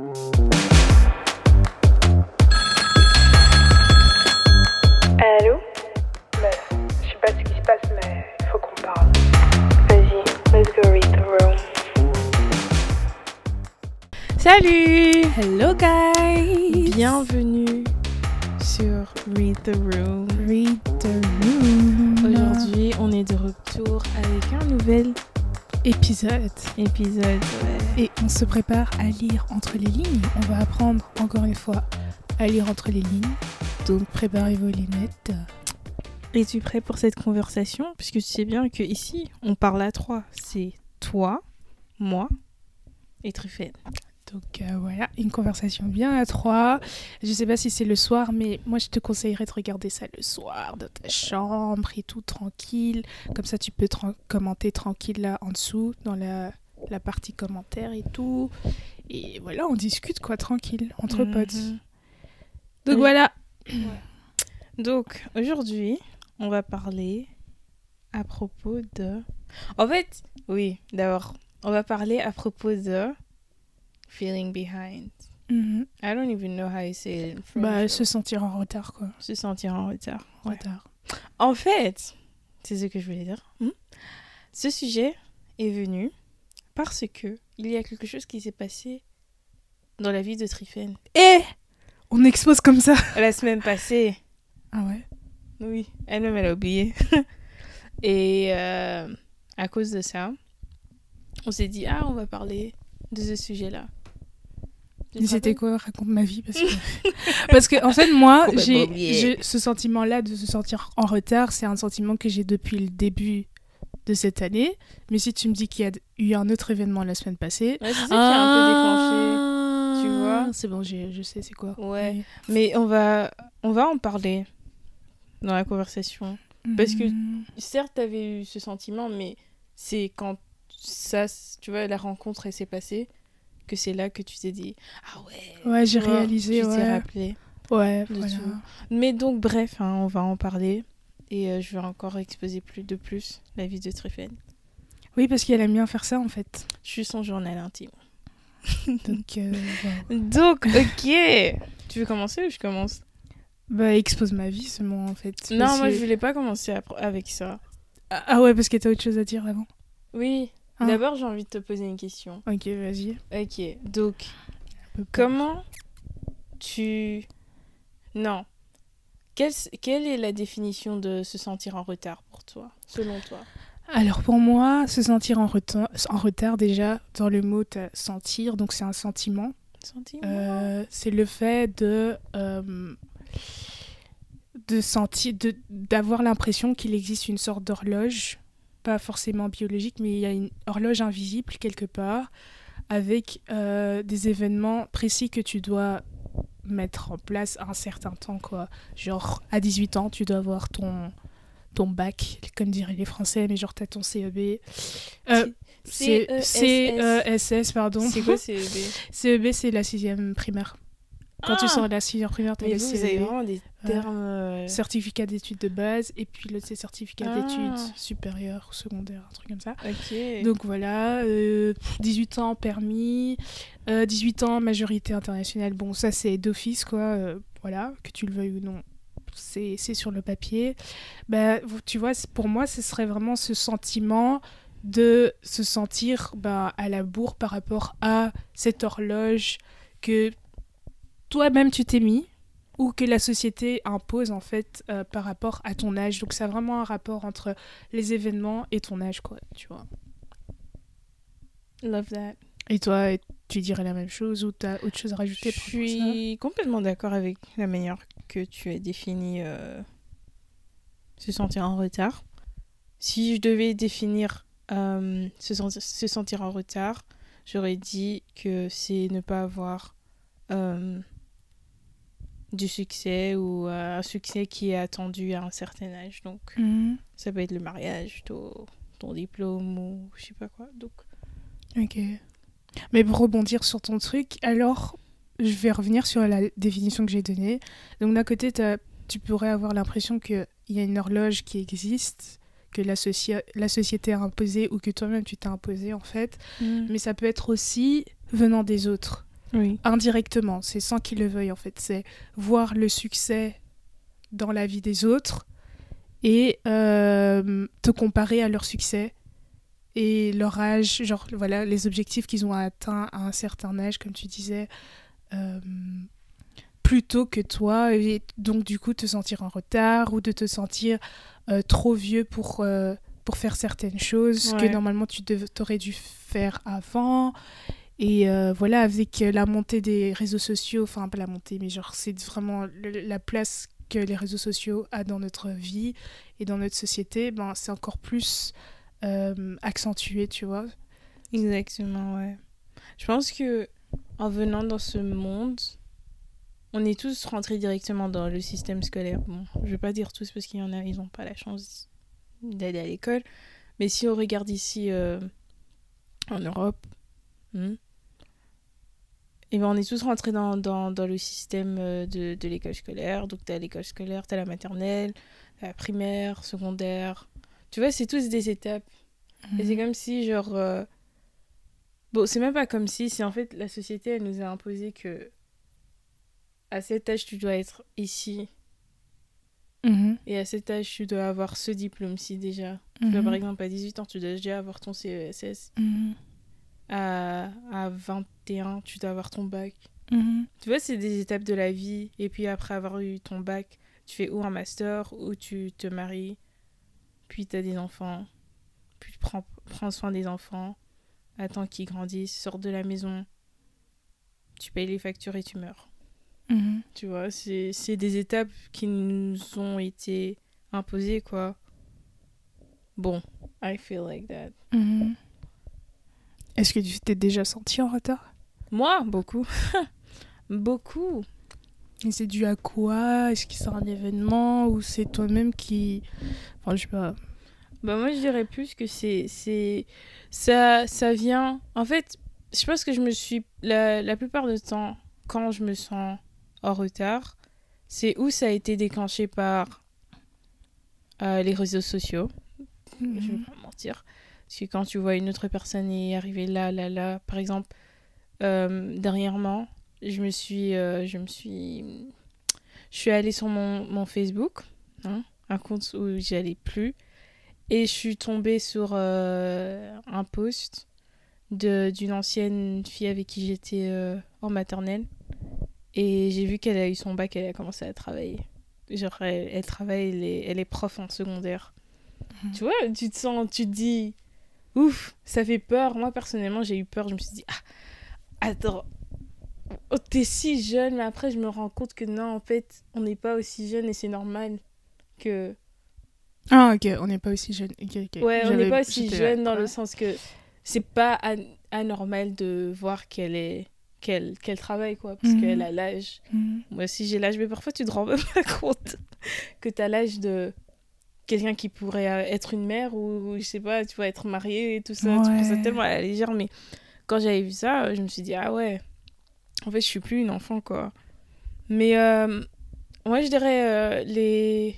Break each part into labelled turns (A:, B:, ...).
A: Allô Meuf, je sais pas ce qui se passe, mais il faut qu'on parle. Vas-y, let's go read the room.
B: Salut
C: Hello guys
B: Bienvenue sur Read the Room.
C: Read the room.
B: Aujourd'hui, on est de retour avec un nouvel
C: épisode.
B: épisode. ouais.
C: Et on se prépare à lire entre les lignes. On va apprendre encore une fois à lire entre les lignes. Donc préparez vos lunettes.
B: Es-tu prêt pour cette conversation? Puisque tu sais bien que ici, on parle à trois. C'est toi, moi et Truffet.
C: Donc euh, voilà, une conversation bien à trois. Je sais pas si c'est le soir, mais moi je te conseillerais de regarder ça le soir dans ta chambre et tout tranquille. Comme ça tu peux commenter tranquille là en dessous dans la, la partie commentaires et tout. Et voilà, on discute quoi tranquille entre potes.
B: Mhm.
C: Donc
B: Oui.
C: voilà.
B: Donc, aujourd'hui, on va parler à propos de... En fait, oui, d'abord, on va parler à propos de feeling behind.
C: Mhm.
B: I don't even know how you say it.
C: Bah se sentir en retard quoi.
B: Se sentir en retard. Ouais.
C: Retard.
B: En fait, c'est ce que je voulais dire. Hmm? Ce sujet est venu parce que il y a quelque chose qui s'est passé dans la vie de Trifen.
C: Et on expose comme ça.
B: La semaine passée,
C: Ah ouais?
B: Oui, elle-même, elle a oublié. Et euh, à cause de ça, on s'est dit, ah, on va parler de ce sujet-là.
C: C'était quoi Raconte ma vie parce que parce que en fait moi j'ai ce sentiment là de se sentir en retard c'est un sentiment que j'ai depuis le début de cette année mais si tu me dis qu'il y a eu un autre événement la semaine passée
B: Ouais, c'est ça qui a un peu déclenché. tu vois.
C: Ah, c'est bon je sais c'est quoi
B: Ouais. Mais on va, on va en parler dans la conversation. Parce que-
C: Mhm.
B: Certes, tu avais eu ce sentiment, mais c'est quand ça, tu vois, la rencontre, s'est passée, que c'est là que tu t'es dit, ah ouais.
C: ouais j'ai réalisé
B: Tu t'es
C: ouais
B: rappelé.
C: ouais
B: de
C: voilà.
B: tout. Mais donc, bref, hein, on va en parler. Et euh, je vais encore exposer plus de plus la vie de Tréphène.
C: oui parce qu'elle aime bien faire ça en fait
B: Je suis son journal intime.
C: donc euh.
B: Donc, ok Tu veux commencer ou je commence?
C: Bah expose ma vie seulement en fait
B: Non, moi
C: que-
B: je voulais pas commencer avec ça.
C: ah ah ouais parce que t'as autre chose à dire avant
B: Oui,
C: Ah.
B: d'abord j'ai envie de te poser une question.
C: ok vas-y
B: Ok, donc, comment tu... Non. Quelle, quelle est la définition de se sentir en retard pour toi, selon toi?
C: Alors pour moi, se sentir en retard, en retard déjà, dans le mot sentir, donc c'est un sentiment.
B: Sentiment?
C: Euh, c'est le fait de, euh, de sentir, de- d'avoir l'impression qu'il existe une sorte d'horloge, pas forcément biologique, mais il y a une horloge invisible quelque part, avec euh, des événements précis que tu dois mettre en place à un certain temps quoi. Genre à 18 ans tu dois avoir ton ton bac comme diraient les français mais genre t'as ton CEB euh,
B: CESS.
C: CESS pardon.
B: C'est quoi CEB
C: CEB c'est la sixième primaire quand tu
B: Ah
C: sors de la sixième primaire
B: vous avez
C: CEB
B: vraiment des
C: Ouais.
B: termes... euh,
C: certificat d'études de base et puis l'autre c'est certificat
B: Ah.
C: d'études supérieures ou secondaires un truc comme ça
B: Ok.
C: donc voilà, euh, 18 ans permis, euh, 18 ans majorité internationale. Bon, ça c'est d'office quoi, euh, voilà, que tu le veuilles ou non, c'est c'est sur le papier. Bah, tu vois, c'est- pour moi, ce serait vraiment ce sentiment de se sentir bah, à la bourre par rapport à cette horloge que toi-même tu t'es mis ou que la société impose en fait euh, par rapport à ton âge. Donc ça a vraiment un rapport entre les événements et ton âge quoi, tu vois.
B: Love that.
C: Et toi, tu dirais la même chose ou tu as autre chose à
B: Je
C: rajouter ça?
B: Suis complètement d'accord avec la manière que tu as défini euh, se sentir en retard. Si je devais définir euh, se, se sentir en retard, j'aurais dit que c'est ne pas avoir du succès ou euh, un succès qui est attendu à un certain âge. Donc,
C: Mhm.
B: ça peut être le mariage, ton, ton diplôme ou je sais pas quoi. Donc,
C: Ok. Mais pour rebondir sur ton truc, alors je vais revenir sur la définition que j'ai donnée. Donc d'un côté, tu pourrais avoir l'impression qu'il y a une horloge qui existe, que la, la société a imposée ou que toi-même tu t'es imposé en fait.
B: Mm.
C: Mais ça peut être aussi venant des autres.
B: Oui.
C: indirectement, c'est sans qu'ils le veuillent en fait, c'est voir le succès dans la vie des autres et euh, te comparer à leur succès et leur âge, genre voilà les objectifs qu'ils ont atteints à un certain âge, comme tu disais, euh, plutôt que toi, et donc du coup te sentir en retard ou de te sentir euh, trop vieux pour, pour faire certaines choses
B: Ouais.
C: que normalement tu aurais dû faire avant. Et euh, voilà, avec la montée des réseaux sociaux, enfin pas la montée, mais genre c'est vraiment la place que les réseaux sociaux a dans notre vie et dans notre société, ben c'est encore plus euh, accentué, tu vois.
B: Exactement, ouais. Je pense que en venant dans ce monde, on est tous rentrés directement dans le système scolaire. Bon, je vais pas dire tous parce qu'il y en a, ils n'ont pas la chance d'aller à l'école. Mais si on regarde ici euh, en Europe, hmm, eh ben on est tous rentrés dans, dans, dans le système euh, de, de l'école scolaire. Donc, tu as l'école scolaire, tu as la maternelle, la primaire, secondaire. Tu vois, c'est tous des étapes. Et c'est comme si, genre. euh, Bon, c'est même pas comme si, c'est en fait la société, elle nous a imposé que. À cet âge, tu dois être ici.
C: Mhm.
B: Et à cet âge, tu dois avoir ce diplôme-ci déjà. Tu vois,
C: Mhm.
B: par exemple, à 18 ans, tu dois déjà avoir ton CESS. À, à 21, tu dois avoir ton bac.
C: Mhm.
B: Tu vois, c'est des étapes de la vie. Et puis après avoir eu ton bac, tu fais ou un master, ou tu te maries. Puis tu as des enfants. Puis tu prends, prends soin des enfants. Attends qu'ils grandissent, sortent de la maison. Tu payes les factures et tu meurs.
C: Mhm.
B: Tu vois, c'est c'est des étapes qui nous ont été imposées, quoi. Bon, I feel like that.
C: Mhm. Est-ce que tu t'es déjà senti en retard?
B: Moi, beaucoup. beaucoup.
C: Et c'est dû à quoi? Est-ce que c'est un événement ou c'est toi-même qui... Enfin, je sais pas.
B: Bah moi je dirais plus que c'est c'est ça ça vient en fait je pense que je me suis la, la plupart du temps quand je me sens en retard c'est où ça a été déclenché par euh, les réseaux sociaux je vais
C: Mhm.
B: pas mentir parce que quand tu vois une autre personne y arriver là là là par exemple euh, dernièrement je me suis euh, je me suis je suis allée sur mon, mon Facebook hein, un compte où j'allais plus et je suis tombée sur euh, un post d'une ancienne fille avec qui j'étais euh, en maternelle et j'ai vu qu'elle a eu son bac elle a commencé à travailler genre elle, elle travaille elle est, elle est prof en secondaire
C: Mhm.
B: tu vois tu te sens tu te dis ouf ça fait peur moi personnellement j'ai eu peur je me suis dit ah attends oh, t'es si jeune mais après je me rends compte que non en fait on n'est pas aussi jeune et c'est normal que
C: Ah, ok, on n'est pas aussi jeune.
B: Ouais, on n'est pas aussi jeune dans le sens que c'est pas an- anormal de voir qu'elle est qu'elle travaille quoi parce
C: Mhm.
B: qu'elle a l'âge.
C: Mhm.
B: Moi aussi j'ai l'âge mais parfois tu te rends même pas compte que tu as l'âge de quelqu'un qui pourrait euh, être une mère ou, je sais pas, tu vois être marié et tout ça, tu prends ça
C: Ouais.
B: tellement à la légère mais quand j'avais vu ça, je me suis dit ah ouais. En fait, je suis plus une enfant quoi. Mais euh, moi je dirais euh, les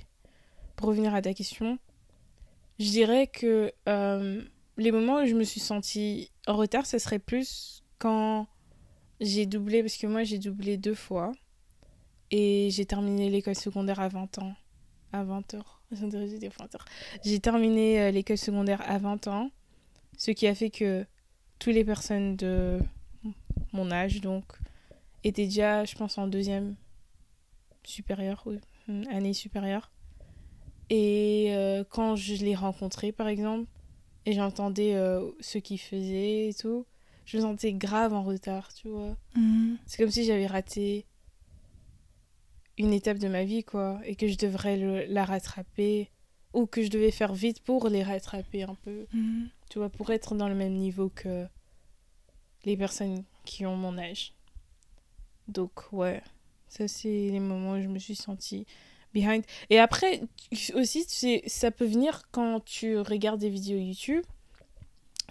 B: pour revenir à ta question, je dirais que euh, les moments où je me suis sentie en retard, ce serait plus quand j'ai doublé, parce que moi j'ai doublé deux fois, et j'ai terminé l'école secondaire à 20 ans. À 20 heures. J'ai dit 20 heures. J'ai terminé euh, l'école secondaire à 20 ans, ce qui a fait que toutes les personnes de mon âge, donc, étaient déjà, je pense, en deuxième supérieure, oui, une année supérieure. Et euh, quand je les rencontrais, par exemple, et j'entendais euh, ce qu'ils faisaient et tout, je me sentais grave en retard, tu vois.
C: Mhm.
B: C'est comme si j'avais raté une étape de ma vie, quoi, et que je devrais le- la rattraper, ou que je devais faire vite pour les rattraper un peu,
C: Mhm.
B: tu vois, pour être dans le même niveau que les personnes qui ont mon âge. Donc, ouais, ça, c'est les moments où je me suis sentie behind. Et après, aussi, tu sais, ça peut venir quand tu regardes des vidéos YouTube.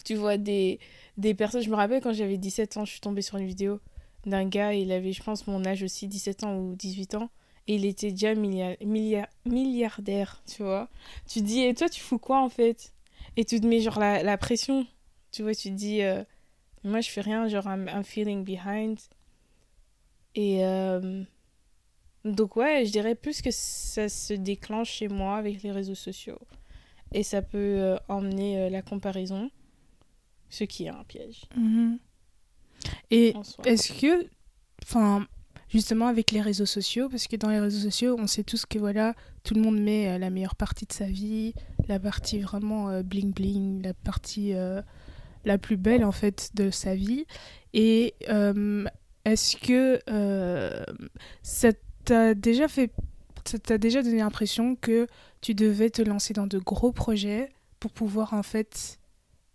B: Tu vois des, des personnes. Je me rappelle quand j'avais 17 ans, je suis tombée sur une vidéo d'un gars, il avait, je pense, mon âge aussi, 17 ans ou 18 ans. Et il était déjà milliard, milliard, milliardaire, tu vois. Tu dis, et toi, tu fous quoi en fait? Et tu te mets genre la, la pression. Tu vois, tu te dis, euh, moi, je fais rien, genre, I'm, feeling behind. Et euh, donc, ouais, je dirais plus que ça se déclenche chez moi avec les réseaux sociaux. Et ça peut euh, emmener euh, la comparaison, ce qui est un piège.
C: Mhm. Et est-ce que, enfin, justement avec les réseaux sociaux, parce que dans les réseaux sociaux, on sait tous que voilà, tout le monde met euh, la meilleure partie de sa vie, la partie vraiment euh, bling bling, la partie euh, la plus belle en fait de sa vie. Et est-ce que ça t'a déjà fait, ça t'a déjà donné l'impression que tu devais te lancer dans de gros projets pour pouvoir en fait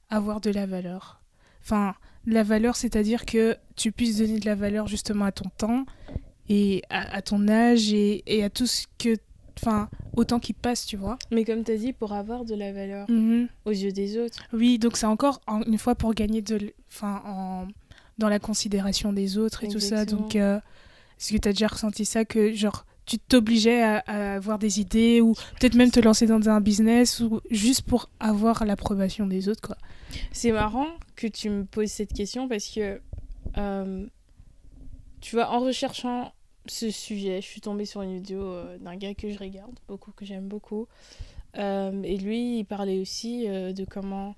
C: avoir de la valeur? Enfin, la valeur, c'est-à-dire que tu puisses donner de la valeur justement à ton temps et à, à ton âge et, et à tout ce que. Enfin, autant qui passe, tu vois.
B: Mais comme tu as dit, pour avoir de la valeur
C: Mhm.
B: aux yeux des autres.
C: Oui, donc c'est encore en- une fois pour gagner de, enfin, en, dans la considération des autres et tout ça. Donc, euh, est-ce que tu as déjà ressenti ça que genre tu t'obligeais à, à avoir des idées ou peut-être même te lancer dans un business ou juste pour avoir l'approbation des autres, quoi?
B: C'est marrant que tu me poses cette question parce que, euh, tu vois, en recherchant ce sujet, je suis tombée sur une vidéo euh, d'un gars que je regarde beaucoup, que j'aime beaucoup. Euh, et lui, il parlait aussi de comment,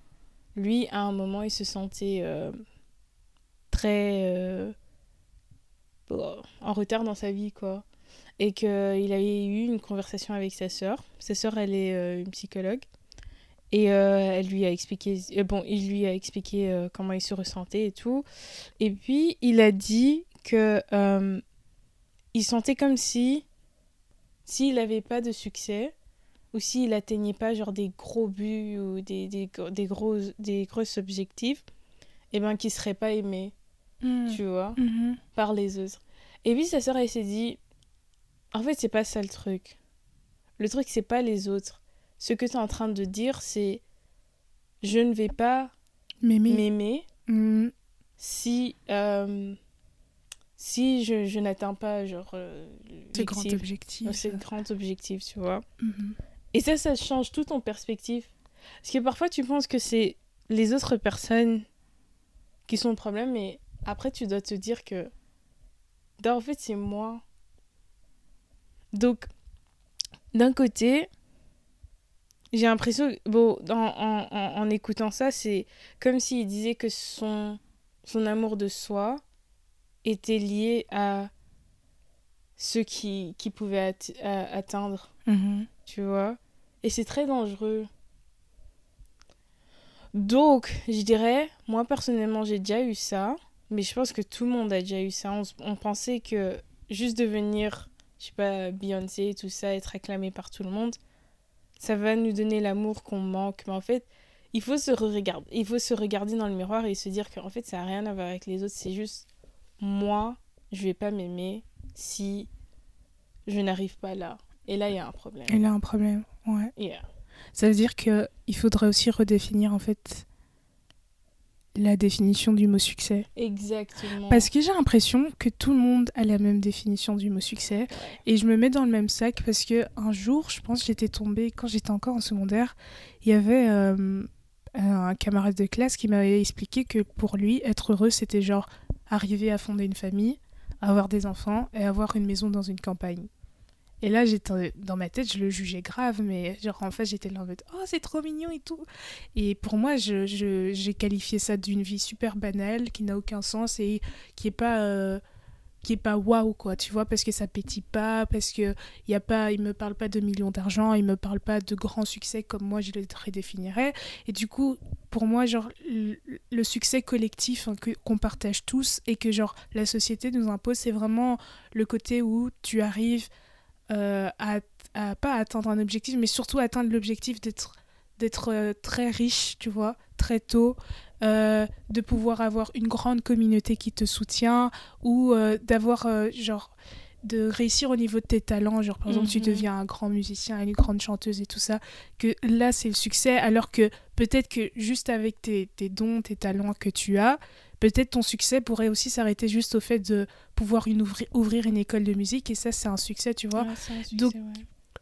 B: lui, à un moment, il se sentait très bon, en retard dans sa vie, quoi. Et qu'il avait eu une conversation avec sa sœur. Sa sœur, elle est une psychologue. Et euh, elle lui a expliqué, euh, bon, il lui a expliqué euh, comment il se ressentait et tout. Et puis, il a dit que il sentait comme si, s'il n'avait pas de succès, ou s'il atteignait pas genre des gros buts ou des, des, gros- des, gros, des gros objectifs, et ben qu'il serait pas aimé, tu vois,
C: Mhm.
B: par les autres. Et puis sa sœur, elle s'est dit, en fait, c'est pas ça le truc. Le truc, c'est pas les autres. Ce que tu es en train de dire, c'est je ne vais pas m'aimer
C: Mhm.
B: si euh, si je, je n'atteins pas genre euh,
C: Ce grand objectif.
B: ce grand objectif, tu vois.
C: Mhm.
B: Et ça, ça change tout ton perspective. Parce que parfois, tu penses que c'est les autres personnes qui sont le problème, mais après, tu dois te dire que, non, en fait, c'est moi. Donc, d'un côté, j'ai l'impression, bon, en, en, en- en écoutant ça, c'est comme s'il disait que son, son amour de soi était lié à ce qui, qui at- à- atteindre
C: Mhm.
B: tu vois. Et c'est très dangereux. Donc, je dirais, moi personnellement, j'ai déjà eu ça, mais je pense que tout le monde a déjà eu ça. On, pensait que juste devenir, je sais pas, Beyoncé, tout ça, être acclamé par tout le monde, ça va nous donner l'amour qu'on manque. Mais en fait, il faut se regarder, il faut se regarder dans le miroir et se dire qu'en fait, ça n'a rien à voir avec les autres. C'est juste moi, je vais pas m'aimer si je n'arrive pas là. Et là, il y a un problème.
C: Il a un problème, ouais.
B: Yeah.
C: Ça veut dire que il faudrait aussi redéfinir en fait la définition du mot succès.
B: Exactement.
C: Parce que j'ai l'impression que tout le monde a la même définition du mot succès. Et je me mets dans le même sac parce que un jour, je pense, j'étais tombée, quand j'étais encore en secondaire, il y avait euh, un camarade de classe qui m'avait expliqué que pour lui, être heureux, c'était genre arriver à fonder une famille, avoir des enfants et avoir une maison dans une campagne. Et là, j'étais dans ma tête, je le jugeais grave, mais genre en fait, j'étais là en mode oh c'est trop mignon et tout. Et pour moi, je- je- j'ai qualifié ça d'une vie super banale, qui n'a aucun sens et qui est pas euh, qui est pas waouh quoi, tu vois, parce que ça pétille pas, parce que y a pas, il me parle pas de millions d'argent, il me parle pas de grands succès comme moi je les redéfinirais. Et du coup, pour moi, genre le, le succès collectif hein, qu'on partage tous et que genre la société nous impose, c'est vraiment le côté où tu arrives euh, à, à pas atteindre un objectif, mais surtout atteindre l'objectif d'être d'être euh, très riche, tu vois, très tôt, euh, de pouvoir avoir une grande communauté qui te soutient ou d'avoir genre de réussir au niveau de tes talents, genre par exemple tu
B: Mhm.
C: deviens un grand musicien, une grande chanteuse et tout ça, que là c'est le succès, alors que peut-être que juste avec tes, tes dons, tes talents que tu as, peut-être ton succès pourrait aussi s'arrêter juste au fait de pouvoir une ouvri- ouvrir une école de musique et ça c'est un succès, tu vois
B: Ouais, succès,
C: Donc,
B: ouais.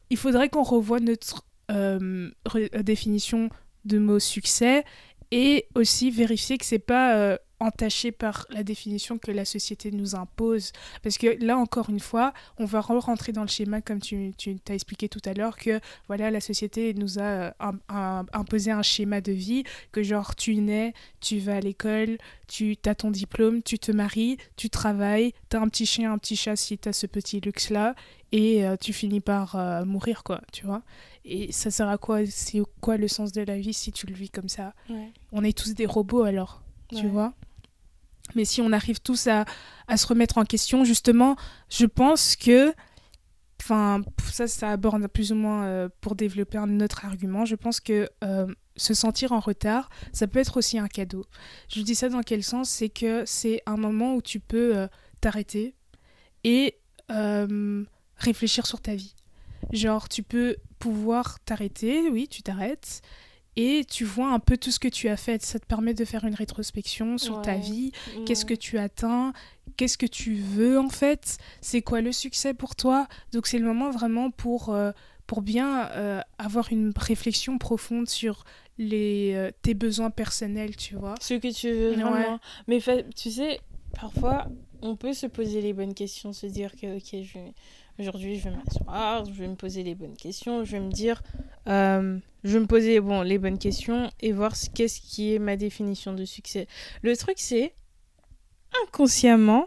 C: il faudrait qu'on revoie notre re- euh, définition de mot succès et aussi vérifier que c'est pas euh, entaché par la définition que la société nous impose. Parce que là, encore une fois, on va rentrer dans le schéma, comme tu, tu t'as expliqué tout à l'heure, que voilà, la société nous a euh, im- im- imposé un schéma de vie, que genre, tu nais, tu vas à l'école, tu as ton diplôme, tu te maries, tu travailles, tu as un petit chien, un petit chat si tu as ce petit luxe-là, et euh, tu finis par euh, mourir, quoi, tu vois. Et ça sert à quoi C'est quoi le sens de la vie si tu le vis comme ça?
B: Ouais.
C: On est tous des robots alors, tu
B: Ouais.
C: vois mais si on arrive tous à, à se remettre en question, justement, je pense que, enfin, ça, ça aborde plus ou moins euh, pour développer un autre argument. Je pense que euh, se sentir en retard, ça peut être aussi un cadeau. Je dis ça dans quel sens? C'est que c'est un moment où tu peux euh, t'arrêter et réfléchir sur ta vie. Genre, tu peux pouvoir t'arrêter, oui, tu t'arrêtes, et tu vois un peu tout ce que tu as fait. Ça te permet de faire une rétrospection sur ta vie, Qu'est-ce que tu atteins? Qu'est-ce que tu veux en fait? C'est quoi le succès pour toi? Donc c'est le moment vraiment pour, euh, pour bien euh, avoir une réflexion profonde sur les, euh, tes besoins personnels, tu vois.
B: Ce que tu veux
C: Ouais.
B: vraiment. Mais tu sais, parfois, on peut se poser les bonnes questions, se dire que, ok, je vais- aujourd'hui, je vais m'asseoir, je vais me poser les bonnes questions, je vais me dire, euh, je vais me poser bon, les bonnes questions et voir ce- qu'est-ce qui est ma définition de succès. Le truc, c'est, inconsciemment,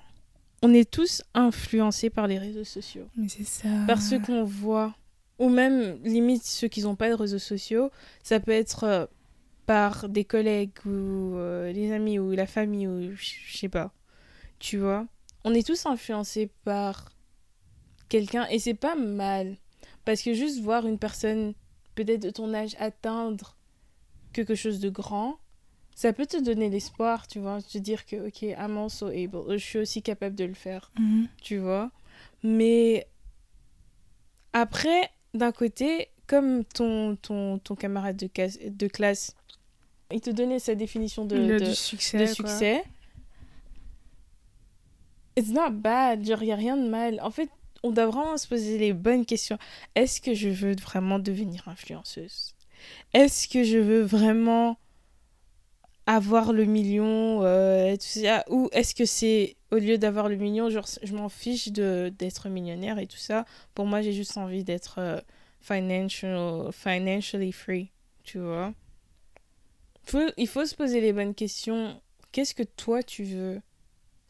B: on est tous influencés par les réseaux sociaux.
C: Mais c'est ça.
B: par ceux qu'on voit, ou même limite ceux qui n'ont pas de réseaux sociaux, ça peut être euh, par des collègues ou euh, les amis ou la famille ou je je sais pas. Tu vois, on est tous influencés par quelqu'un et c'est pas mal parce que juste voir une personne peut-être de ton âge atteindre quelque chose de grand, ça peut te donner l'espoir, tu vois, te dire que ok, I'm also able, je suis aussi capable de le faire
C: Mhm.
B: tu vois. Mais après, d'un côté, comme ton, ton, ton camarade de, classe, il te donnait sa définition de,
C: Le-
B: de,
C: du succès.
B: de succès, it's not bad, genre, y a rien de mal. En fait, on doit vraiment se poser les bonnes questions. Est-ce que je veux vraiment devenir influenceuse? Est-ce que je veux vraiment avoir le million euh, tout ça? Ou est-ce que c'est, au lieu d'avoir le million, je m'en fiche de, d'être millionnaire et tout ça? Pour moi, j'ai juste envie d'être euh, financial, financially free, tu vois? Il faut se poser les bonnes questions. Qu'est-ce que toi, tu veux?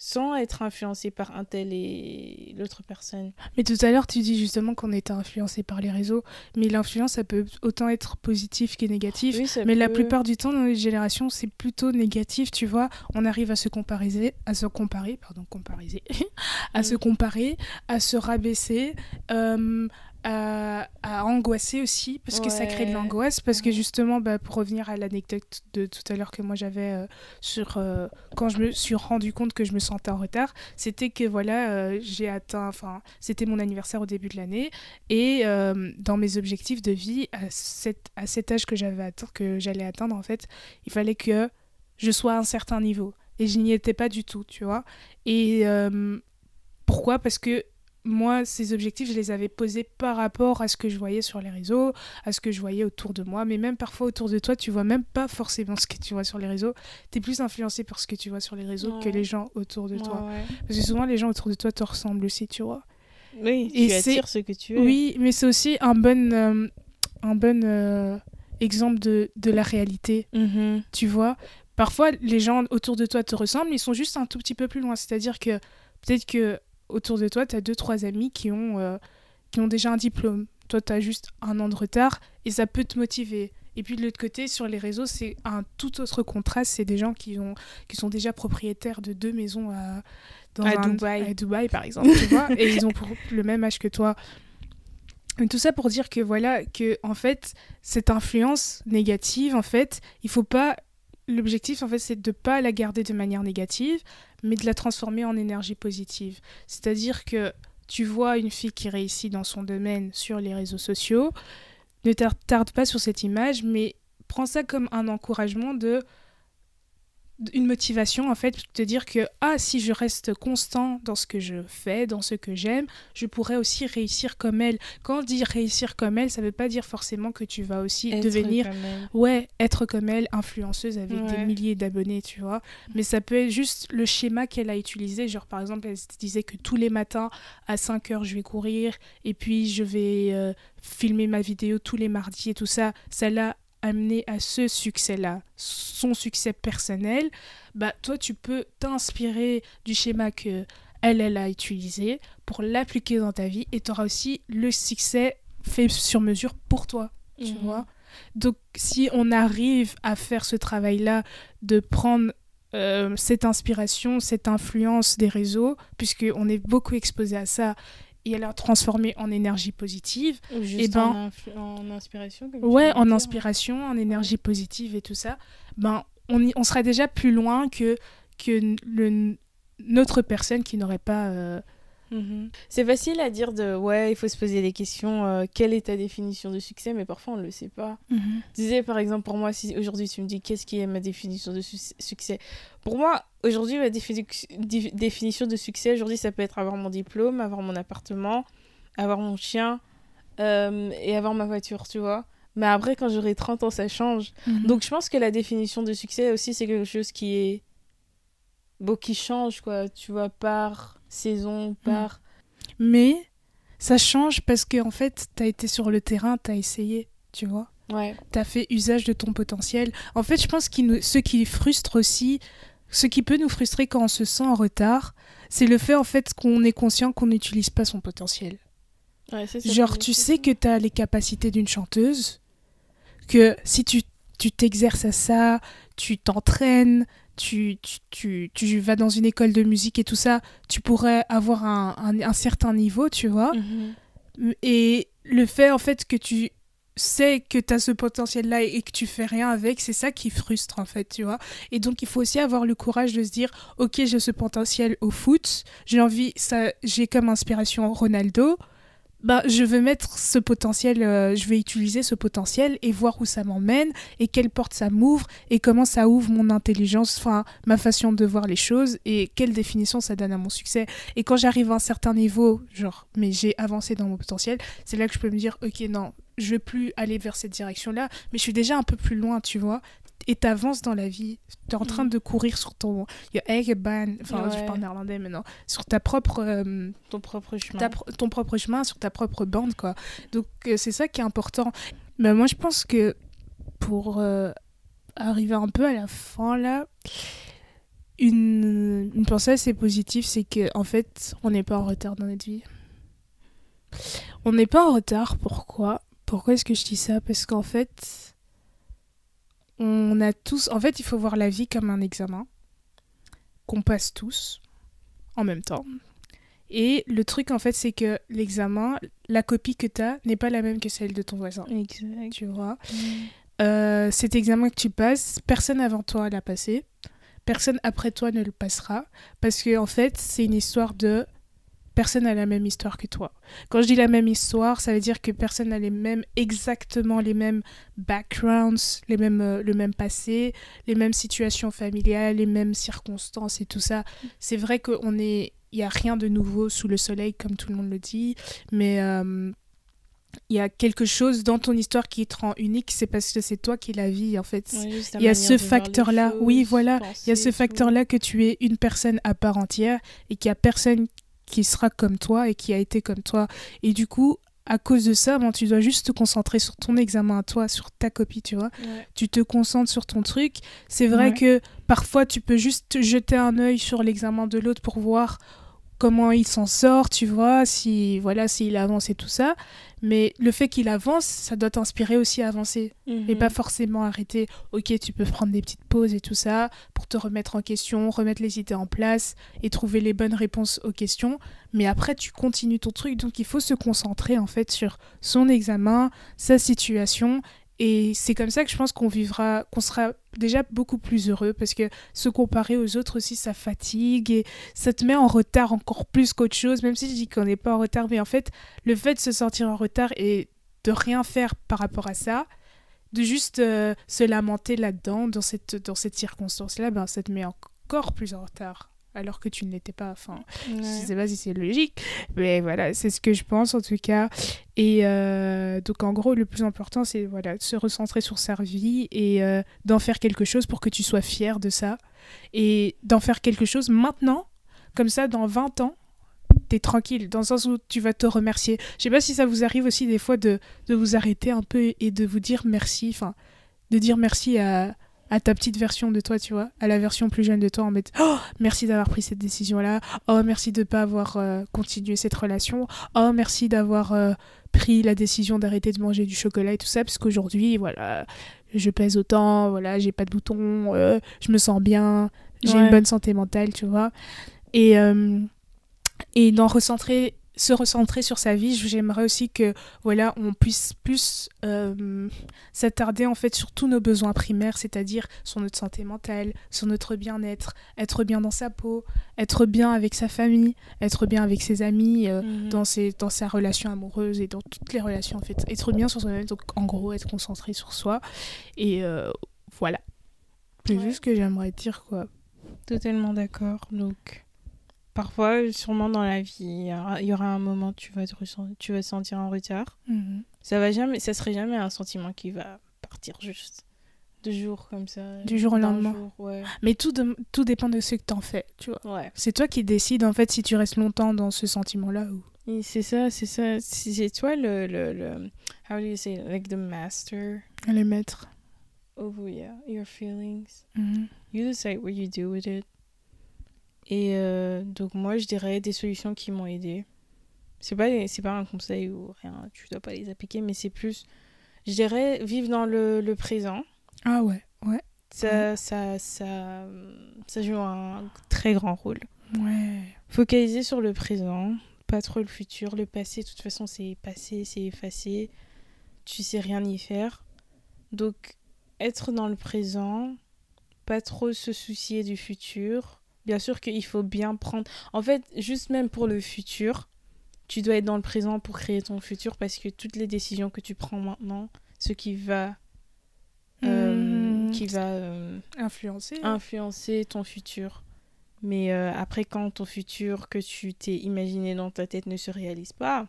B: Sans être influencé par un tel et l'autre personne.
C: Mais tout à l'heure, tu dis justement qu'on était influencé par les réseaux. Mais l'influence, ça peut autant être positif que négatif.
B: Oui,
C: Mais la plupart du temps, dans les générations, c'est plutôt négatif, tu vois. On arrive à se comparer, à se comparer, pardon, comparer, à
B: Mm.
C: se comparer, à se rabaisser, euh, à, à angoisser aussi, parce que ça crée de l'angoisse. Parce que justement, bah, pour revenir à l'anecdote de tout à l'heure que moi j'avais euh, sur euh, quand je me suis rendu compte que je me sentais en retard, c'était que voilà, euh, j'ai atteint, enfin, c'était mon anniversaire au début de l'année, et dans mes objectifs de vie, à, cet- à cet âge que j'avais atteint, que j'allais atteindre, en fait, il fallait que je sois à un certain niveau. Et je n'y étais pas du tout, tu vois. Et pourquoi? Parce que moi, ces objectifs, je les avais posés par rapport à ce que je voyais sur les réseaux, à ce que je voyais autour de moi. Mais même parfois autour de toi, tu vois même pas forcément ce que tu vois sur les réseaux. Tu es plus influencé par ce que tu vois sur les réseaux que les gens autour de
B: Ouais,
C: toi.
B: ouais.
C: Parce que souvent, les gens autour de toi te ressemblent aussi, tu vois.
B: Oui,
C: Et
B: tu
C: c'est-
B: attires ce que tu veux.
C: Oui, mais c'est aussi un bon, euh, un bon euh, exemple de, de la réalité,
B: Mhm.
C: tu vois. Parfois, les gens autour de toi te ressemblent, ils sont juste un tout petit peu plus loin. C'est-à-dire que peut-être que autour de toi, tu as deux, trois amis qui ont, euh, qui ont déjà un diplôme. Toi, tu as juste un an de retard et ça peut te motiver. Et puis de l'autre côté, sur les réseaux, c'est un tout autre contraste. C'est des gens qui, ont, qui sont déjà propriétaires de deux maisons à, dans
B: À
C: un-
B: Dubaï.
C: à Dubaï, par exemple, tu vois, et ils ont pour- le même âge que toi. Tout ça pour dire que voilà, que en fait, cette influence négative, en fait, il faut pas. L'objectif, en fait, c'est de pas la garder de manière négative, mais de la transformer en énergie positive. C'est-à-dire que tu vois une fille qui réussit dans son domaine sur les réseaux sociaux, ne t'attarde pas sur cette image, mais prends ça comme un encouragement de une motivation en fait te dire que ah si je reste constant dans ce que je fais dans ce que j'aime je pourrais aussi réussir comme elle. Quand on dit réussir comme elle ça veut pas dire forcément que tu vas aussi
B: Être
C: devenir ouais être comme elle influenceuse avec des milliers d'abonnés tu vois. Mais ça peut être juste le schéma qu'elle a utilisé. Genre par exemple elle disait que tous les matins à 5 heures je vais courir et puis je vais euh, filmer ma vidéo tous les mardis et tout ça. Ça l'a amené à ce succès-là, son succès personnel, bah toi tu peux t'inspirer du schéma que elle, elle a utilisé pour l'appliquer dans ta vie et tu auras aussi le succès fait sur mesure pour toi, tu
B: Mhm.
C: vois. Donc si on arrive à faire ce travail-là de prendre euh, cette inspiration, cette influence des réseaux, puisqu'on est beaucoup exposé à ça, et la transformer en énergie positive,
B: Ou juste
C: Eh ben-
B: en, inspiration. comme
C: Ouais, en inspiration, en énergie positive et tout ça, ben on, y- on sera déjà plus loin que, que le, notre personne qui n'aurait pas... euh,
B: Mhm. C'est facile à dire de ouais, il faut se poser des questions. euh, quelle est ta définition de succès Mais parfois on ne le sait pas. Tu disais par exemple pour moi, si aujourd'hui tu me dis qu'est-ce qui est ma définition de su- succès? Pour moi, aujourd'hui, ma définition de succès, aujourd'hui, ça peut être avoir mon diplôme, avoir mon appartement, avoir mon chien euh, et avoir ma voiture, tu vois. Mais après, quand j'aurai 30 ans, ça change.
C: Mhm.
B: Donc je pense que la définition de succès aussi, c'est quelque chose qui est. Bon, qui change, quoi. Tu vois, par saison, par.
C: Mais ça change parce que en fait, tu as été sur le terrain, tu as essayé, tu vois.
B: Ouais.
C: tu as fait usage de ton potentiel. En fait, je pense que ce qui frustre aussi, ce qui peut nous frustrer quand on se sent en retard, c'est le fait en fait qu'on est conscient qu'on n'utilise pas son potentiel.
B: Ouais, c'est ça,
C: Genre, tu
B: ça.
C: sais que tu as les capacités d'une chanteuse, que si tu tu t'exerces à ça, tu t'entraînes, tu, tu, tu, tu vas dans une école de musique et tout ça, tu pourrais avoir un, un, un certain niveau, tu vois.
B: Mhm.
C: Et le fait en fait que tu sais que tu as ce potentiel-là et que tu fais rien avec, c'est ça qui frustre en fait, tu vois. Et donc il faut aussi avoir le courage de se dire, ok, j'ai ce potentiel au foot, j'ai envie, ça, j'ai comme inspiration Ronaldo, bah je veux mettre ce potentiel, euh, je vais utiliser ce potentiel et voir où ça m'emmène et quelle porte ça m'ouvre et comment ça ouvre mon intelligence, enfin ma façon de voir les choses et quelle définition ça donne à mon succès. Et quand j'arrive à un certain niveau, genre, mais j'ai avancé dans mon potentiel, c'est là que je peux me dire, ok, non, je vais plus aller vers cette direction-là, mais je suis déjà un peu plus loin, tu vois. Et t'avances dans la vie. T'es en train
B: Mhm.
C: de courir sur ton. Je eigen Enfin, je
B: Ouais.
C: parle néerlandais maintenant. Sur ta propre. euh,
B: Ton propre chemin.
C: ta pro- ton propre chemin, sur ta propre bande, quoi. Donc, euh, c'est ça qui est important. Mais moi, je pense que pour euh, arriver un peu à la fin, là, une, une pensée assez positive, c'est que en fait, on n'est pas en retard dans notre vie. On n'est pas en retard, pourquoi? Pourquoi est-ce que je dis ça? Parce qu'en fait, on a tous... En fait, il faut voir la vie comme un examen qu'on passe tous en même temps. Et le truc, en fait, c'est que l'examen, la copie que tu as n'est pas la même que celle de ton voisin.
B: Exact.
C: Tu vois
B: Mhm.
C: Euh, Cet examen que tu passes, personne avant toi l'a passé. Personne après toi ne le passera. Parce que, en fait, c'est une histoire de. Personne n'a la même histoire que toi. Quand je dis la même histoire, ça veut dire que personne n'a les mêmes, exactement les mêmes backgrounds, les mêmes, euh, le même passé, les mêmes situations familiales, les mêmes circonstances et tout ça. C'est vrai qu'on est, il y a rien de nouveau sous le soleil comme tout le monde le dit, mais euh, il y a quelque chose dans ton histoire qui te rend unique. C'est parce que c'est toi qui la vis en fait. Il y a ce facteur-là. Oui, voilà. Il y a ce facteur-là que tu es une personne à part entière et qu'il y a personne qui sera comme toi et qui a été comme toi. Et du coup, à cause de ça, ben, tu dois juste te concentrer sur ton examen à toi, sur ta copie, tu vois.
B: Ouais.
C: Tu te concentres sur ton truc. C'est vrai
B: Ouais.
C: que parfois, tu peux juste jeter un œil sur l'examen de l'autre pour voir comment il s'en sort, tu vois, si voilà, s'il avance et tout ça. Mais le fait qu'il avance, ça doit t'inspirer aussi à avancer et
B: Mhm.
C: pas forcément arrêter. Ok, tu peux prendre des petites pauses et tout ça pour te remettre en question, remettre les idées en place et trouver les bonnes réponses aux questions. Mais après, tu continues ton truc. Donc, il faut se concentrer en fait sur son examen, sa situation. Et c'est comme ça que je pense qu'on vivra, qu'on sera déjà beaucoup plus heureux parce que se comparer aux autres aussi, ça fatigue et ça te met en retard encore plus qu'autre chose. Même si je dis qu'on n'est pas en retard, mais en fait, le fait de se sentir en retard et de rien faire par rapport à ça, de juste euh, se lamenter là-dedans, dans cette, dans cette circonstance-là, ben, ça te met encore plus en retard. Alors que tu ne l'étais pas. Enfin, je
B: Ouais.
C: sais pas si c'est logique, mais voilà, c'est ce que je pense en tout cas. Et euh, donc en gros, le plus important, c'est voilà, de se recentrer sur sa vie et euh, d'en faire quelque chose pour que tu sois fier de ça. Et d'en faire quelque chose maintenant, comme ça, dans 20 ans, t'es tranquille, dans le sens où tu vas te remercier. Je sais pas si ça vous arrive aussi des fois de, de vous arrêter un peu et de vous dire merci, enfin, de dire merci à, à ta petite version de toi, tu vois, à la version plus jeune de toi, en mode Oh, merci d'avoir pris cette décision-là. Oh, merci de ne pas avoir euh, continué cette relation. Oh, merci d'avoir euh, pris la décision d'arrêter de manger du chocolat et tout ça, parce qu'aujourd'hui, voilà, je pèse autant, voilà, j'ai pas de boutons, euh, je me sens bien, j'ai
B: Ouais.
C: une bonne santé mentale, tu vois. Et, et d'en recentrer se recentrer sur sa vie, j'aimerais aussi que voilà, on puisse plus euh, s'attarder en fait sur tous nos besoins primaires, c'est-à-dire sur notre santé mentale, sur notre bien-être, être bien dans sa peau, être bien avec sa famille, être bien avec ses amis, euh,
B: Mhm.
C: dans, ses, dans sa relation amoureuse et dans toutes les relations en fait. Être bien sur soi-même, donc en gros être concentré sur soi. Et euh, voilà. C'est
B: Ouais.
C: juste ce que j'aimerais dire quoi.
B: Totalement d'accord. Donc, parfois, sûrement dans la vie, il y aura, un moment où tu vas te, tu vas sentir en retard. Ça va jamais, ça serait jamais un sentiment qui va partir juste deux jours comme ça.
C: Du jour au lendemain.
B: jour, ouais.
C: Mais tout, de- tout dépend de ce que t'en fais, tu vois.
B: Ouais.
C: C'est toi qui décides en fait si tu restes longtemps dans ce sentiment-là ou.
B: C'est ça, c'est ça. C'est toi le, le, le. How do you say it? Like the master?
C: Le maître.
B: of yeah, your feelings.
C: Mhm.
B: You decide what you do with it. Et euh, donc, moi, je dirais des solutions qui m'ont aidé. C'est pas, c'est pas un conseil ou rien, tu dois pas les appliquer, mais c'est plus. Je dirais vivre dans le, le présent.
C: Ah ouais, ouais.
B: Ça, ça, ça, ça joue un très grand rôle.
C: Ouais.
B: Focaliser sur le présent, pas trop le futur. Le passé, de toute façon, c'est passé, c'est effacé. Tu sais rien y faire. Donc, être dans le présent, pas trop se soucier du futur. Bien sûr qu'il faut bien prendre. En fait, juste même pour le futur, tu dois être dans le présent pour créer ton futur parce que toutes les décisions que tu prends maintenant, ce qui va. euh,
C: Mhm.
B: qui va euh,
C: Influencé.
B: influencer ton futur. Mais euh, après, quand ton futur que tu t'es imaginé dans ta tête ne se réalise pas,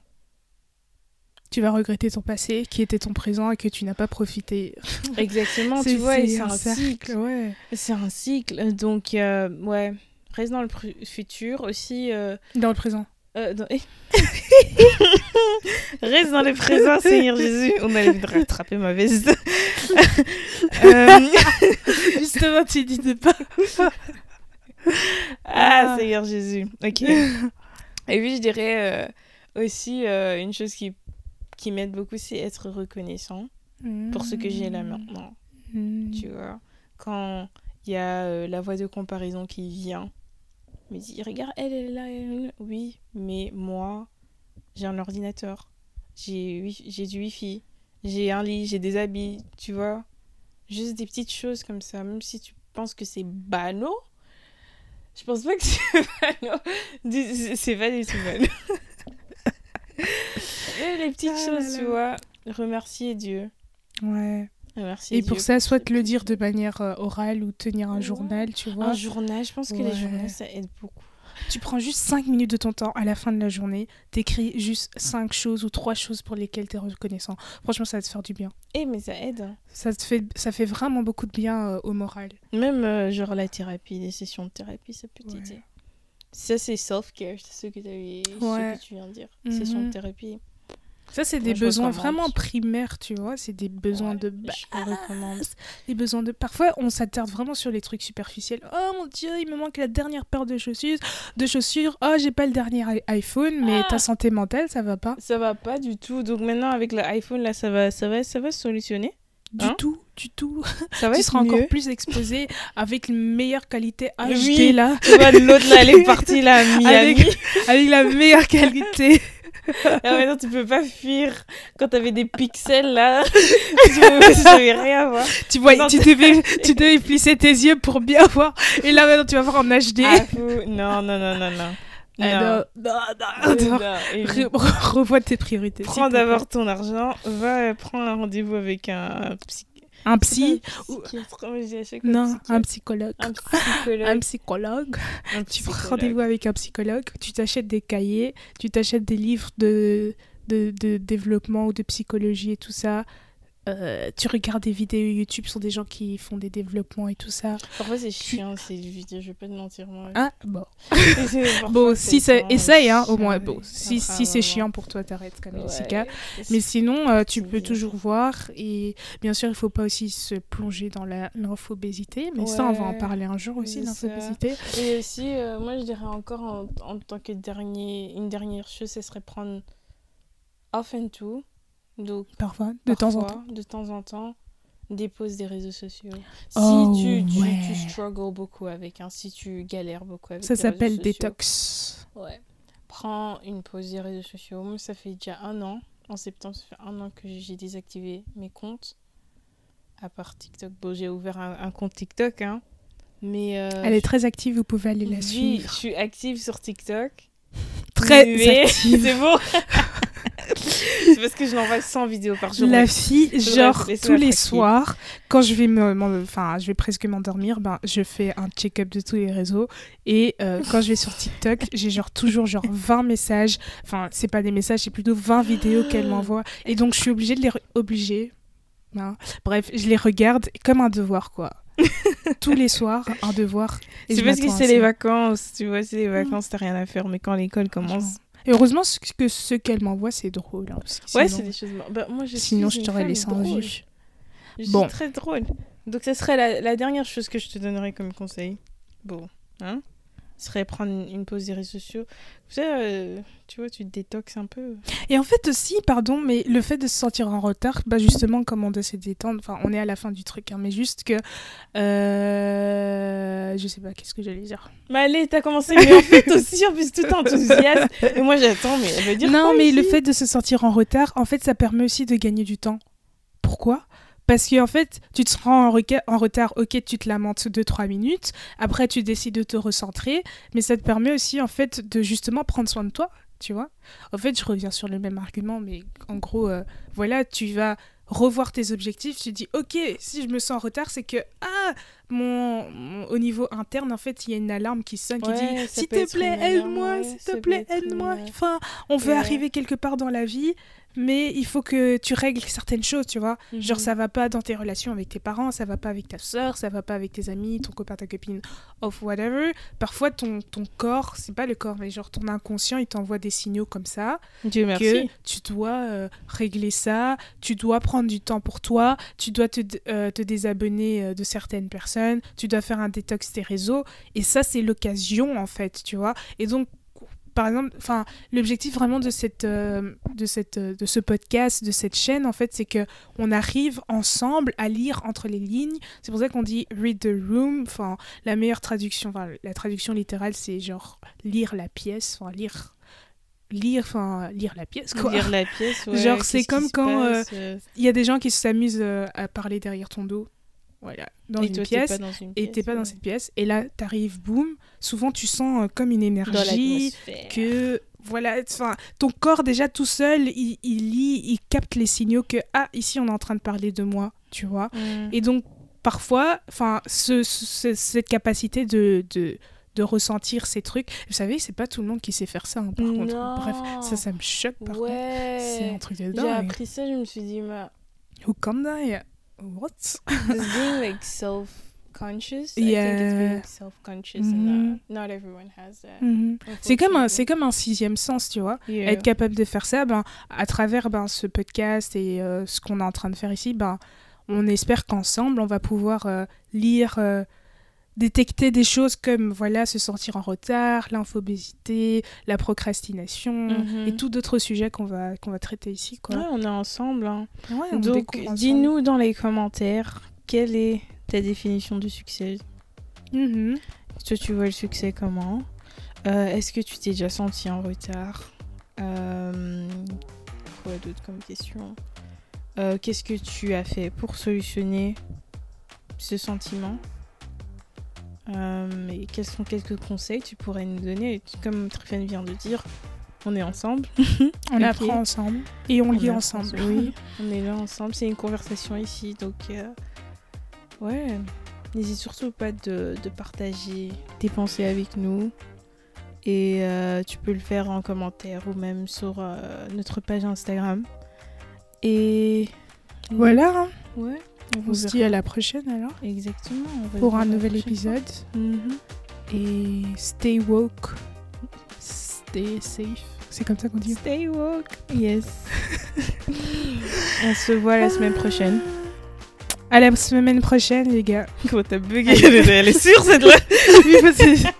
C: Tu vas regretter ton passé, qui était ton présent et que tu n'as pas profité.
B: exactement, tu vois, c'est un, cycle.
C: Ouais.
B: C'est un cycle. Donc, euh, ouais, reste dans le futur aussi. euh,
C: Dans le présent.
B: euh, dans- reste dans le présent, Seigneur Jésus. On a envie de rattraper ma veste.
C: Justement, tu dis de pas.
B: Ah, Seigneur Jésus. Ok. Et puis, je dirais aussi une chose qui, qui m'aide beaucoup, c'est être reconnaissant pour ce que j'ai là maintenant.
C: Mhm.
B: Tu vois, quand il y a euh, la voix de comparaison qui vient, me dit Regarde, elle est là. elle est là. Oui, mais moi, j'ai un ordinateur, j'ai wi- j'ai du wifi, j'ai un lit, j'ai des habits, tu vois. Juste des petites choses comme ça, même si tu penses que c'est banal. Je pense pas que c'est banal. C'est pas du tout banal. Les petites
C: Ah là
B: choses, tu
C: là.
B: vois. Remercier Dieu.
C: Ouais.
B: Remercier
C: Et pour ça, soit te le dire de manière euh, orale ou tenir un
B: Ouais.
C: journal, tu vois.
B: Un journal, je pense que les journaux, ça aide beaucoup.
C: Tu prends juste 5 minutes de ton temps à la fin de la journée, t'écris juste 5 choses ou 3 choses pour lesquelles t'es reconnaissant. Franchement, ça va te faire du bien.
B: Eh, mais ça aide.
C: Ça, te fait, ça fait vraiment beaucoup de bien euh, au moral.
B: Même, euh, genre, la thérapie, les sessions de thérapie, ça peut
C: Ouais.
B: t'aider. Ça, c'est self-care, c'est ce que, ce tu viens de dire.
C: Mhm.
B: Session de thérapie.
C: Ça, c'est des besoins vraiment primaires, tu vois. C'est des besoins
B: Ouais,
C: de base. Des besoins de... Parfois, on s'attarde vraiment sur les trucs superficiels. Oh mon dieu, il me manque la dernière paire de chaussures. De chaussures. Oh, j'ai pas le dernier iPhone, mais
B: Ah.
C: ta santé mentale, ça va pas.
B: Ça va pas du tout. Donc maintenant, avec l'iPhone, là, ça va, ça, va, ça va se solutionner.
C: Du
B: Hein
C: tout, du tout.
B: Ça va
C: tu
B: être
C: seras
B: mieux.
C: encore plus exposé avec une meilleure qualité HD
B: Oui.
C: là.
B: Tu vois, l'autre, là, elle est partie, là, à Miami.
C: Avec- avec la meilleure qualité.
B: Ah ouais, non, tu peux pas fuir quand t'avais des pixels, là. tu savais rien voir.
C: tu vois,
B: Non,
C: tu devais, tu devais plisser tes yeux pour bien voir. Et là maintenant, tu vas voir en HD.
B: Ah, fou. Non, non, non, non, non.
C: Ah, non, non, non, non. Re- revois tes priorités.
B: Prends d'abord ton argent, va euh, prendre un rendez-vous avec un, psy-
C: un psy.
B: Ou...
C: Non, un psychologue.
B: Un psychologue.
C: Un psychologue.
B: Un
C: Tu prends rendez-vous avec un psychologue, tu t'achètes des cahiers, tu t'achètes des livres de, de, de développement ou de psychologie et tout ça. Euh, tu regardes des vidéos YouTube sur des gens qui font des développements et tout ça.
B: Parfois, c'est chiant, ces vidéos, je vais pas te mentir, moi.
C: Ah, bon. Bon,
B: c'est
C: si
B: vraiment
C: essaye, hein, au moins. Bon, si,
B: enfin,
C: si c'est chiant pour toi, t'arrêtes comme
B: Ouais.
C: Jessica. Mais sinon, euh, tu
B: c'est
C: peux
B: bien.
C: toujours voir. Et bien sûr, il faut pas aussi se plonger dans la l'infobésité. Mais ça, on va en parler un jour aussi,
B: c'est
C: l'infobésité.
B: Et aussi, euh, moi, je dirais encore en, en tant que dernier, une dernière chose, ce serait prendre off and to. Donc,
C: Parfois, de temps en temps.
B: De temps en temps, pauses des réseaux sociaux.
C: Oh,
B: si tu, tu,
C: ouais.
B: tu struggles beaucoup avec, hein, si tu galères beaucoup avec
C: Ça s'appelle détox.
B: Ouais. Prends une pause des réseaux sociaux. Moi, ça fait déjà un an. En septembre, ça fait un an que j'ai désactivé mes comptes. À part TikTok. Bon, j'ai ouvert un, un compte TikTok, hein. Mais. euh,
C: Elle est très active, vous pouvez aller la
B: oui,
C: suivre.
B: je suis active sur TikTok.
C: Très active.
B: C'est bon C'est parce que je l'envoie 100 vidéos par jour.
C: La fille, genre tous les soirs, quand je vais me, enfin, je vais presque m'endormir, ben, je fais un check-up de tous les réseaux. Et euh, quand je vais sur TikTok, j'ai genre toujours genre 20 messages. Enfin, c'est pas des messages, c'est plutôt 20 vidéos qu'elle m'envoie. Et donc, je suis obligée de les obligée. hein. Bref, je les regarde comme un devoir, quoi. tous les soirs, un devoir.
B: C'est parce que c'est les vacances. Tu vois, c'est les vacances, t'as rien à faire. Mais quand l'école commence.
C: Et heureusement ce que ce qu'elle m'envoie, c'est drôle. hein,
B: Ouais, c'est des choses. Bah, moi, je
C: Sinon, je t'aurais laissé en vue.
B: Je
C: Bon.
B: suis très drôle. Donc, ça serait la, la dernière chose que je te donnerais comme conseil. Bon, hein serait prendre une, pause des réseaux sociaux. Euh, tu vois, tu te détoxes un peu.
C: Et en fait aussi, pardon, mais le fait de se sentir en retard, bah justement, comme on doit se détendre, enfin, on est à la fin du truc, hein, mais juste que. Euh, je sais pas, qu'est-ce que j'allais dire?
B: Mais allez, t'as commencé. Mais en fait, aussi, en plus, tout enthousiaste. Et moi, j'attends, mais elle veut dire
C: Non, mais le fait de se sentir en retard, en fait, ça permet aussi de gagner du temps. Pourquoi? Parce qu'en fait, tu te rends en, retard, ok, tu te lamentes 2-3 minutes, après tu décides de te recentrer, mais ça te permet aussi en fait de justement prendre soin de toi, tu vois. En fait, je reviens sur le même argument, mais en gros, euh, voilà, tu vas revoir tes objectifs, tu dis, ok, si je me sens en retard, c'est que, ah, mon, mon- au niveau interne, en fait, il y a une alarme qui sonne, qui dit, s'il te plaît, aide-moi, s'il te plaît, aide-moi. Enfin, on veut
B: Ouais.
C: arriver quelque part dans la vie, mais il faut que tu règles certaines choses, tu vois. Genre,
B: Mhm.
C: ça va pas dans tes relations avec tes parents, ça va pas avec ta soeur, ça va pas avec tes amis, ton copain, ta copine, of whatever. Parfois, ton, ton corps, c'est pas le corps, mais genre ton inconscient, il t'envoie des signaux comme ça
B: Dieu merci.
C: que tu dois euh, régler ça, tu dois prendre du temps pour toi, tu dois te, euh, te désabonner euh, de certaines personnes, tu dois faire un détox tes réseaux. Et ça, c'est l'occasion, en fait, tu vois. Et donc, par exemple, enfin, l'objectif vraiment de cette, euh, de cette, euh, de ce podcast, de cette chaîne, en fait, c'est que on arrive ensemble à lire entre les lignes. C'est pour ça qu'on dit read the room. Enfin, la meilleure traduction, enfin, la traduction littérale, c'est genre lire la pièce, enfin, lire, lire, enfin, lire la pièce, quoi.
B: Lire la pièce, ouais,
C: Genre, c'est comme quand,
B: euh,
C: Il y a des gens qui s'amusent à parler derrière ton dos. Voilà, dans
B: et
C: une
B: toi,
C: pièce.
B: pas dans une
C: Et t'es pas dans
B: ouais.
C: cette pièce. Et là, t'arrives, boum. Souvent, tu sens euh, comme une énergie. Que, voilà, enfin, ton corps, déjà tout seul, il, il lit, il capte les signaux que, ah, ici, on est en train de parler de moi, tu vois.
B: Mm.
C: Et donc, parfois, enfin, ce, ce- cette capacité de, de, de ressentir ces trucs, vous savez, c'est pas tout le monde qui sait faire ça, hein, par contre. Bref, ça, ça me choque, par contre. C'est un
B: Ouais.
C: truc de
B: J'ai
C: dingue.
B: appris ça, je me suis dit, mais
C: Who can I? What?
B: this being like self-conscious, I think
C: Yeah.
B: it's being self-conscious and
C: Mhm.
B: uh, not everyone has that.
C: Mhm. C'est comme, un, c'est comme un sixième sens, tu vois.
B: Yeah.
C: Être capable de faire ça, ben, à travers ben, ce podcast et euh, ce qu'on est en train de faire ici, ben, on espère qu'ensemble, on va pouvoir euh, lire, euh, détecter des choses comme voilà, se sentir en retard, l'infobésité, la procrastination
B: Mhm.
C: et tout d'autres sujets qu'on va, qu'on va traiter ici. Quoi.
B: Ouais, on est ensemble. hein.
C: Ouais,
B: Donc, dis-nous dans les commentaires quelle est ta définition du succès?
C: Mhm.
B: Toi, tu vois le succès comment? Euh, Est-ce que tu t'es déjà senti en retard? Euh, Quoi d'autre comme question? Euh, Qu'est-ce que tu as fait pour solutionner ce sentiment? Et quels sont quelques conseils que tu pourrais nous donner Comme Tréphane vient de dire, on est ensemble.
C: On apprend ensemble et on, lit ensemble.
B: Oui, on est là ensemble. C'est une conversation ici, donc euh, ouais, n'hésite surtout pas de, de partager tes pensées avec nous. Et euh, tu peux le faire en commentaire ou même sur euh, notre page Instagram. Et
C: Voilà, hein.
B: ouais, on
C: on se
B: verra.
C: dit à la prochaine alors.
B: Exactement. on
C: Pour un nouvel épisode.
B: Mhm.
C: Et stay woke. Stay safe. C'est comme ça qu'on dit.
B: Stay woke. Yes. on se voit la semaine prochaine.
C: À la semaine prochaine, les gars.
B: Comment t'as bugué Elle est sûre cette là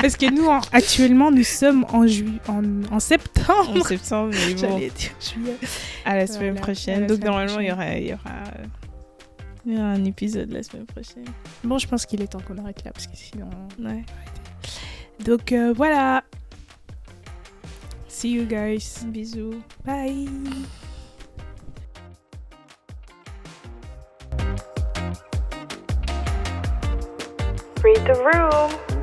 C: parce, que, nous, en- actuellement, nous sommes en, ju en, en septembre.
B: En septembre, mais bon.
C: J'allais dire juillet.
B: À la semaine
C: Voilà,
B: prochaine.
C: la
B: Donc
C: semaine
B: normalement, il y aura, il y aura, il y aura un épisode la semaine prochaine.
C: Bon, je pense qu'il est temps qu'on arrête là, parce que sinon...
B: Ouais.
C: Donc euh, voilà. See you guys.
B: Bisous.
C: Bye.
A: Read the room.